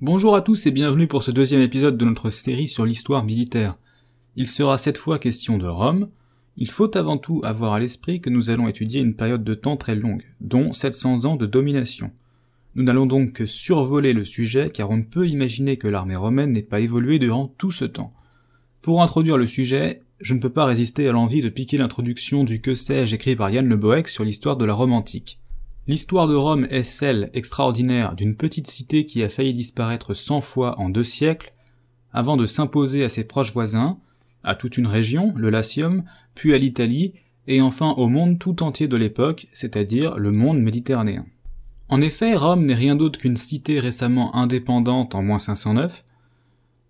Bonjour à tous et bienvenue pour ce deuxième épisode de notre série sur l'histoire militaire. Il sera cette fois question de Rome. Il faut avant tout avoir à l'esprit que nous allons étudier une période de temps très longue, dont 700 ans de domination. Nous n'allons donc que survoler le sujet car on ne peut imaginer que l'armée romaine n'ait pas évolué durant tout ce temps. Pour introduire le sujet, je ne peux pas résister à l'envie de piquer l'introduction du que sais-je écrit par Yann Le Boeck sur l'histoire de la Rome antique. L'histoire de Rome est celle extraordinaire d'une petite cité qui a failli disparaître cent fois en deux siècles, avant de s'imposer à ses proches voisins, à toute une région, le Latium, puis à l'Italie, et enfin au monde tout entier de l'époque, c'est-à-dire le monde méditerranéen. En effet, Rome n'est rien d'autre qu'une cité récemment indépendante en moins 509.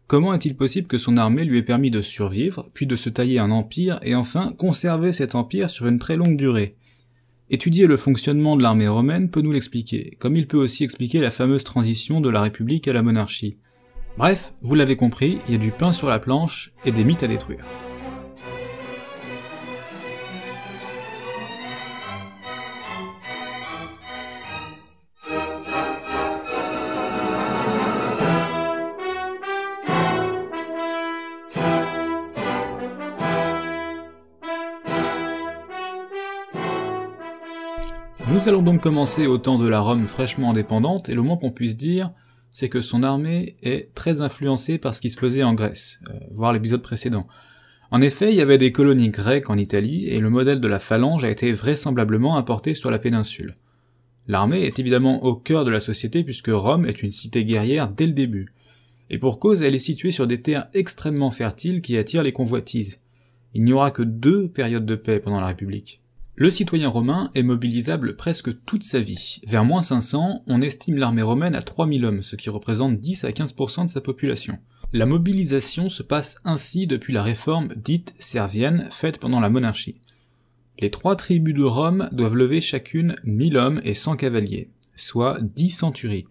Comment est-il possible que son armée lui ait permis de survivre, puis de se tailler un empire, et enfin conserver cet empire sur une très longue durée? Étudier le fonctionnement de l'armée romaine peut nous l'expliquer, comme il peut aussi expliquer la fameuse transition de la République à la monarchie. Bref, vous l'avez compris, il y a du pain sur la planche et des mythes à détruire. Nous allons donc commencer au temps de la Rome fraîchement indépendante, et le moins qu'on puisse dire, c'est que son armée est très influencée par ce qui se faisait en Grèce, euh, voire l'épisode précédent. En effet, il y avait des colonies grecques en Italie, et le modèle de la phalange a été vraisemblablement importé sur la péninsule. L'armée est évidemment au cœur de la société puisque Rome est une cité guerrière dès le début. Et pour cause, elle est située sur des terres extrêmement fertiles qui attirent les convoitises. Il n'y aura que deux périodes de paix pendant la République. Le citoyen romain est mobilisable presque toute sa vie. Vers moins 500, on estime l'armée romaine à 3000 hommes, ce qui représente 10 à 15% de sa population. La mobilisation se passe ainsi depuis la réforme dite servienne faite pendant la monarchie. Les trois tribus de Rome doivent lever chacune 1000 hommes et 100 cavaliers, soit 10 centuries.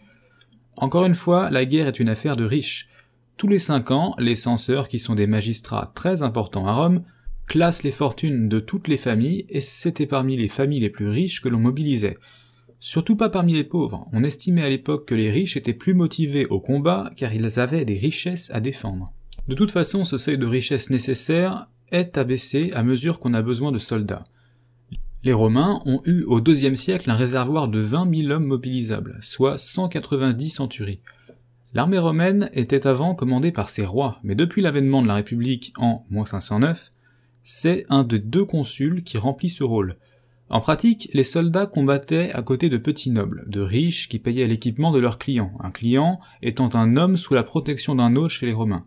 Encore une fois, la guerre est une affaire de riches. Tous les cinq ans, les censeurs, qui sont des magistrats très importants à Rome, classe les fortunes de toutes les familles, et c'était parmi les familles les plus riches que l'on mobilisait. Surtout pas parmi les pauvres, on estimait à l'époque que les riches étaient plus motivés au combat car ils avaient des richesses à défendre. De toute façon, ce seuil de richesse nécessaire est abaissé à mesure qu'on a besoin de soldats. Les Romains ont eu au IIe siècle un réservoir de 20 000 hommes mobilisables, soit 190 centuries. L'armée romaine était avant commandée par ses rois, mais depuis l'avènement de la République en 509, c'est un des deux consuls qui remplit ce rôle. En pratique, les soldats combattaient à côté de petits nobles, de riches qui payaient l'équipement de leurs clients, un client étant un homme sous la protection d'un autre chez les Romains.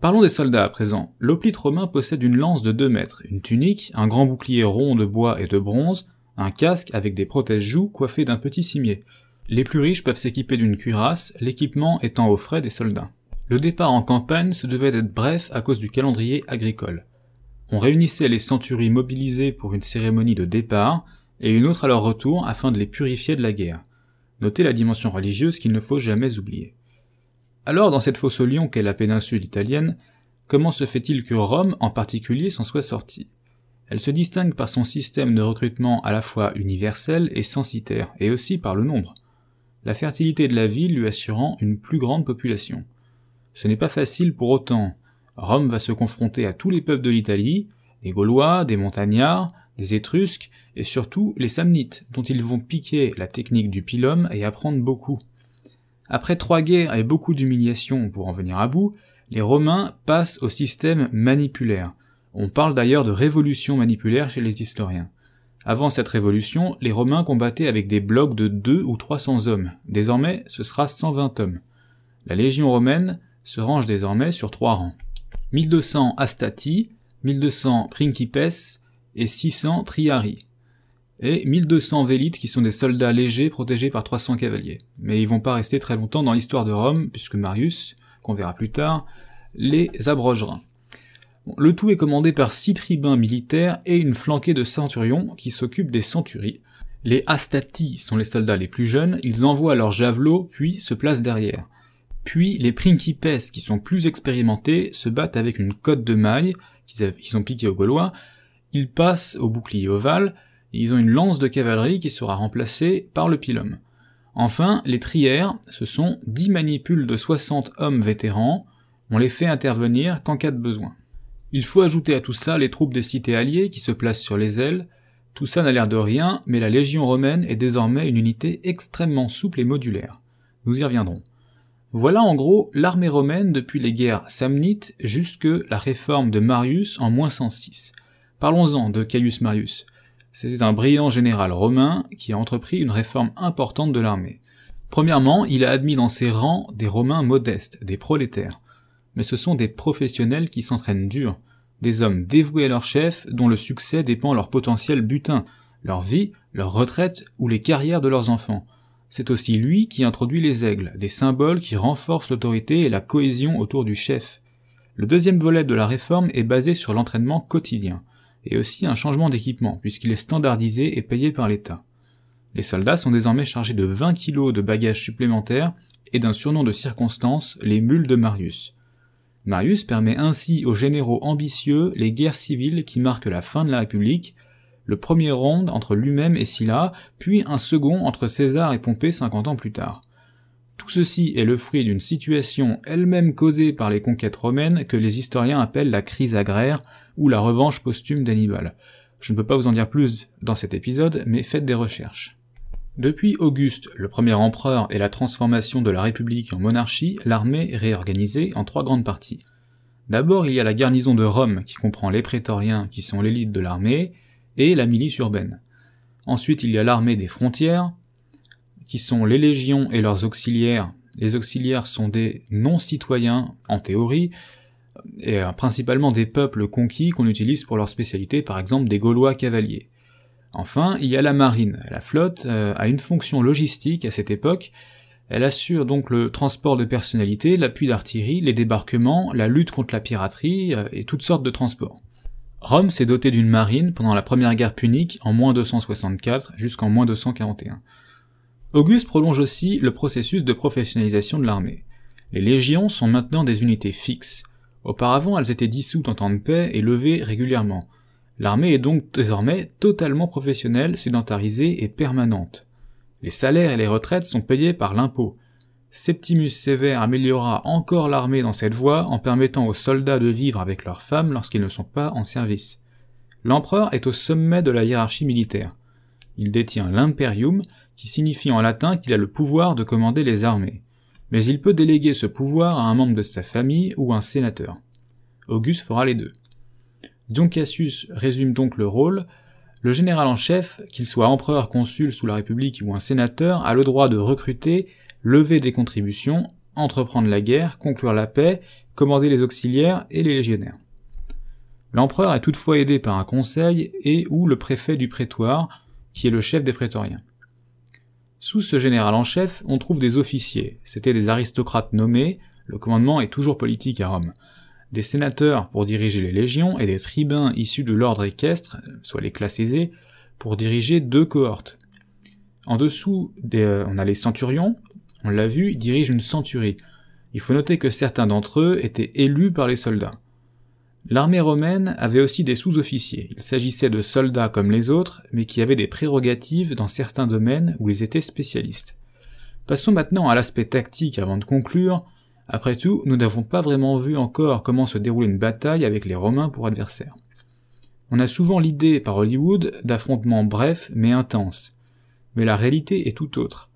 Parlons des soldats à présent. L'hoplite romain possède une lance de 2 mètres, une tunique, un grand bouclier rond de bois et de bronze, un casque avec des protèges-joues coiffés d'un petit cimier. Les plus riches peuvent s'équiper d'une cuirasse, l'équipement étant aux frais des soldats. Le départ en campagne se devait d'être bref à cause du calendrier agricole. On réunissait les centuries mobilisées pour une cérémonie de départ et une autre à leur retour afin de les purifier de la guerre. Notez la dimension religieuse qu'il ne faut jamais oublier. Alors, dans cette fosse au lion qu'est la péninsule italienne, comment se fait-il que Rome en particulier s'en soit sortie? Elle se distingue par son système de recrutement à la fois universel et censitaire, et aussi par le nombre. La fertilité de la ville lui assurant une plus grande population. Ce n'est pas facile pour autant, Rome va se confronter à tous les peuples de l'Italie, des Gaulois, des Montagnards, des Étrusques, et surtout les Samnites, dont ils vont piquer la technique du pilum et apprendre beaucoup. Après trois guerres et beaucoup d'humiliations pour en venir à bout, les Romains passent au système manipulaire. On parle d'ailleurs de révolution manipulaire chez les historiens. Avant cette révolution, les Romains combattaient avec des blocs de deux ou trois cents hommes. Désormais, ce sera 120 hommes. La légion romaine se range désormais sur trois rangs. 1200 Astati, 1200 Principes et 600 Triari. Et 1200 Vélites qui sont des soldats légers protégés par 300 cavaliers. Mais ils vont pas rester très longtemps dans l'histoire de Rome, puisque Marius, qu'on verra plus tard, les abrogera. le tout est commandé par six tribuns militaires et une flanquée de centurions qui s'occupent des centuries. Les Astati sont les soldats les plus jeunes, ils envoient leurs javelots puis se placent derrière. Puis les Principes, qui sont plus expérimentés, se battent avec une cote de maille qu'ils ont piqué aux Gaulois. Ils passent au bouclier ovale, et ils ont une lance de cavalerie qui sera remplacée par le pilum. Enfin, les trières, ce sont 10 manipules de 60 hommes vétérans, on les fait intervenir qu'en cas de besoin. Il faut ajouter à tout ça les troupes des cités alliées qui se placent sur les ailes. Tout ça n'a l'air de rien, mais la Légion romaine est désormais une unité extrêmement souple et modulaire. Nous y reviendrons. Voilà en gros l'armée romaine depuis les guerres samnites jusque la réforme de Marius en moins 106. Parlons-en de Caius Marius. C'était un brillant général romain qui a entrepris une réforme importante de l'armée. Premièrement, il a admis dans ses rangs des Romains modestes, des prolétaires mais ce sont des professionnels qui s'entraînent dur, des hommes dévoués à leur chef dont le succès dépend leur potentiel butin, leur vie, leur retraite ou les carrières de leurs enfants. C'est aussi lui qui introduit les aigles, des symboles qui renforcent l'autorité et la cohésion autour du chef. Le deuxième volet de la réforme est basé sur l'entraînement quotidien, et aussi un changement d'équipement, puisqu'il est standardisé et payé par l'État. Les soldats sont désormais chargés de 20 kilos de bagages supplémentaires et d'un surnom de circonstance, les mules de Marius. Marius permet ainsi aux généraux ambitieux les guerres civiles qui marquent la fin de la République, le premier ronde entre lui-même et Sylla, puis un second entre César et Pompée 50 ans plus tard. Tout ceci est le fruit d'une situation elle-même causée par les conquêtes romaines que les historiens appellent la crise agraire ou la revanche posthume d'Hannibal. Je ne peux pas vous en dire plus dans cet épisode, mais faites des recherches. Depuis Auguste, le premier empereur et la transformation de la République en monarchie, l'armée est réorganisée en trois grandes parties. D'abord, il y a la garnison de Rome qui comprend les prétoriens qui sont l'élite de l'armée et la milice urbaine. Ensuite, il y a l'armée des frontières qui sont les légions et leurs auxiliaires. Les auxiliaires sont des non-citoyens en théorie et euh, principalement des peuples conquis qu'on utilise pour leur spécialité, par exemple des Gaulois cavaliers. Enfin, il y a la marine. La flotte euh, a une fonction logistique à cette époque. Elle assure donc le transport de personnalités, l'appui d'artillerie, les débarquements, la lutte contre la piraterie euh, et toutes sortes de transports. Rome s'est dotée d'une marine pendant la première guerre punique en moins 264 jusqu'en moins 241. Auguste prolonge aussi le processus de professionnalisation de l'armée. Les légions sont maintenant des unités fixes. Auparavant, elles étaient dissoutes en temps de paix et levées régulièrement. L'armée est donc désormais totalement professionnelle, sédentarisée et permanente. Les salaires et les retraites sont payés par l'impôt. Septimus Sévère améliora encore l'armée dans cette voie en permettant aux soldats de vivre avec leurs femmes lorsqu'ils ne sont pas en service. L'empereur est au sommet de la hiérarchie militaire. Il détient l'imperium, qui signifie en latin qu'il a le pouvoir de commander les armées. Mais il peut déléguer ce pouvoir à un membre de sa famille ou un sénateur. Auguste fera les deux. Dion Cassius résume donc le rôle. Le général en chef, qu'il soit empereur, consul sous la République ou un sénateur, a le droit de recruter, lever des contributions, entreprendre la guerre, conclure la paix, commander les auxiliaires et les légionnaires. L'empereur est toutefois aidé par un conseil et ou le préfet du prétoire, qui est le chef des prétoriens. Sous ce général en chef, on trouve des officiers, c'étaient des aristocrates nommés, le commandement est toujours politique à Rome des sénateurs pour diriger les légions et des tribuns issus de l'ordre équestre, soit les classes aisées, pour diriger deux cohortes. En dessous, euh, on a les centurions, l'a vu, ils dirigent une centurie. Il faut noter que certains d'entre eux étaient élus par les soldats. L'armée romaine avait aussi des sous-officiers. Il s'agissait de soldats comme les autres, mais qui avaient des prérogatives dans certains domaines où ils étaient spécialistes. Passons maintenant à l'aspect tactique avant de conclure. Après tout, nous n'avons pas vraiment vu encore comment se déroulait une bataille avec les Romains pour adversaires. On a souvent l'idée par Hollywood d'affrontements brefs mais intenses. Mais la réalité est tout autre.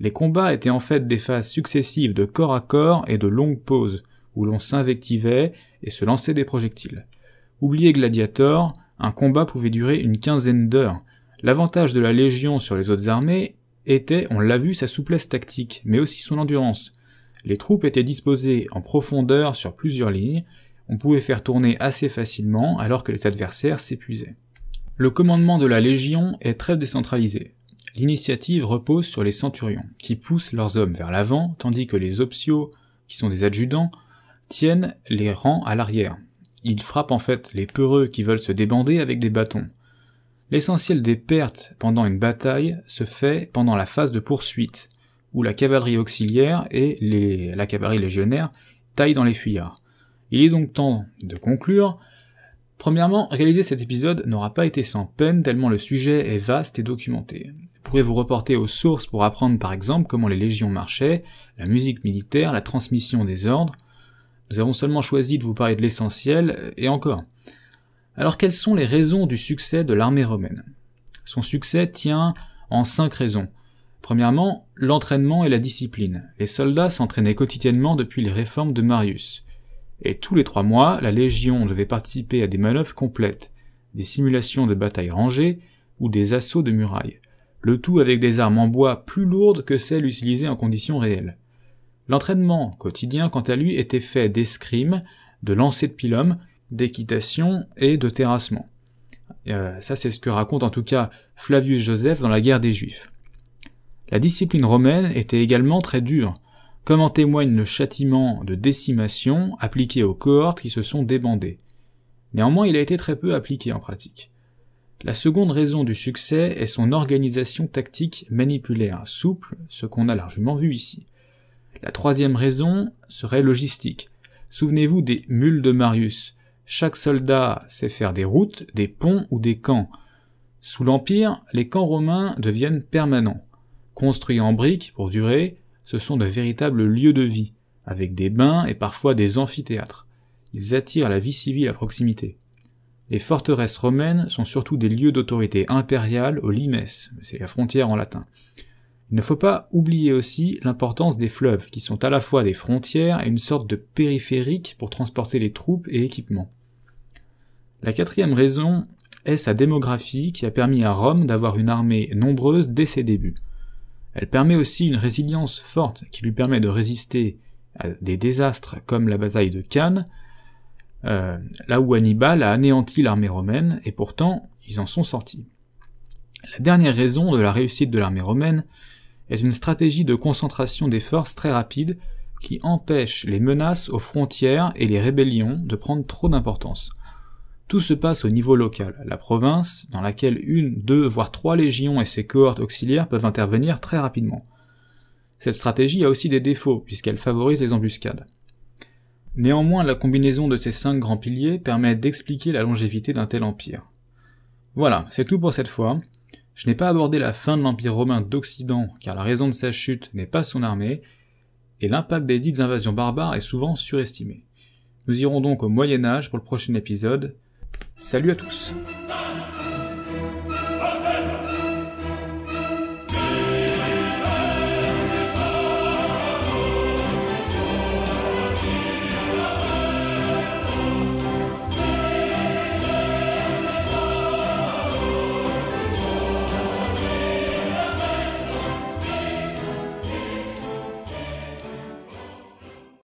Les combats étaient en fait des phases successives de corps à corps et de longues pauses, où l'on s'invectivait et se lançait des projectiles. Oubliez Gladiator, un combat pouvait durer une quinzaine d'heures. L'avantage de la Légion sur les autres armées était, on l'a vu, sa souplesse tactique, mais aussi son endurance. Les troupes étaient disposées en profondeur sur plusieurs lignes, on pouvait faire tourner assez facilement alors que les adversaires s'épuisaient. Le commandement de la Légion est très décentralisé. L'initiative repose sur les centurions, qui poussent leurs hommes vers l'avant, tandis que les optios, qui sont des adjudants, tiennent les rangs à l'arrière. Ils frappent en fait les peureux qui veulent se débander avec des bâtons. L'essentiel des pertes pendant une bataille se fait pendant la phase de poursuite, où la cavalerie auxiliaire et la cavalerie légionnaire taillent dans les fuyards. Il est donc temps de conclure. Premièrement, réaliser cet épisode n'aura pas été sans peine tellement le sujet est vaste et documenté. Vous pourrez vous reporter aux sources pour apprendre par exemple comment les légions marchaient, la musique militaire, la transmission des ordres. Nous avons seulement choisi de vous parler de l'essentiel, et encore. Alors quelles sont les raisons du succès de l'armée romaine? Son succès tient en cinq raisons. Premièrement, l'entraînement et la discipline. Les soldats s'entraînaient quotidiennement depuis les réformes de Marius et tous les trois mois, la Légion devait participer à des manœuvres complètes, des simulations de batailles rangées ou des assauts de murailles, le tout avec des armes en bois plus lourdes que celles utilisées en conditions réelles. L'entraînement quotidien, quant à lui, était fait d'escrime, de lancer de pilum, d'équitation et de terrassement. Euh, ça, c'est ce que raconte en tout cas Flavius Joseph dans la guerre des Juifs. La discipline romaine était également très dure comme en témoigne le châtiment de décimation appliqué aux cohortes qui se sont débandées. Néanmoins, il a été très peu appliqué en pratique. La seconde raison du succès est son organisation tactique manipulaire, souple, ce qu'on a largement vu ici. La troisième raison serait logistique. Souvenez-vous des mules de Marius. Chaque soldat sait faire des routes, des ponts ou des camps. Sous l'Empire, les camps romains deviennent permanents. Construits en briques pour durer, ce sont de véritables lieux de vie, avec des bains et parfois des amphithéâtres. Ils attirent la vie civile à proximité. Les forteresses romaines sont surtout des lieux d'autorité impériale au limes, c'est la frontière en latin. Il ne faut pas oublier aussi l'importance des fleuves, qui sont à la fois des frontières et une sorte de périphérique pour transporter les troupes et équipements. La quatrième raison est sa démographie qui a permis à Rome d'avoir une armée nombreuse dès ses débuts. Elle permet aussi une résilience forte qui lui permet de résister à des désastres comme la bataille de Cannes, euh, là où Hannibal a anéanti l'armée romaine, et pourtant ils en sont sortis. La dernière raison de la réussite de l'armée romaine est une stratégie de concentration des forces très rapide qui empêche les menaces aux frontières et les rébellions de prendre trop d'importance. Tout se passe au niveau local, la province, dans laquelle une, deux, voire trois légions et ses cohortes auxiliaires peuvent intervenir très rapidement. Cette stratégie a aussi des défauts, puisqu'elle favorise les embuscades. Néanmoins, la combinaison de ces cinq grands piliers permet d'expliquer la longévité d'un tel empire. Voilà, c'est tout pour cette fois. Je n'ai pas abordé la fin de l'Empire romain d'Occident, car la raison de sa chute n'est pas son armée, et l'impact des dites invasions barbares est souvent surestimé. Nous irons donc au Moyen Âge pour le prochain épisode, Salut à tous.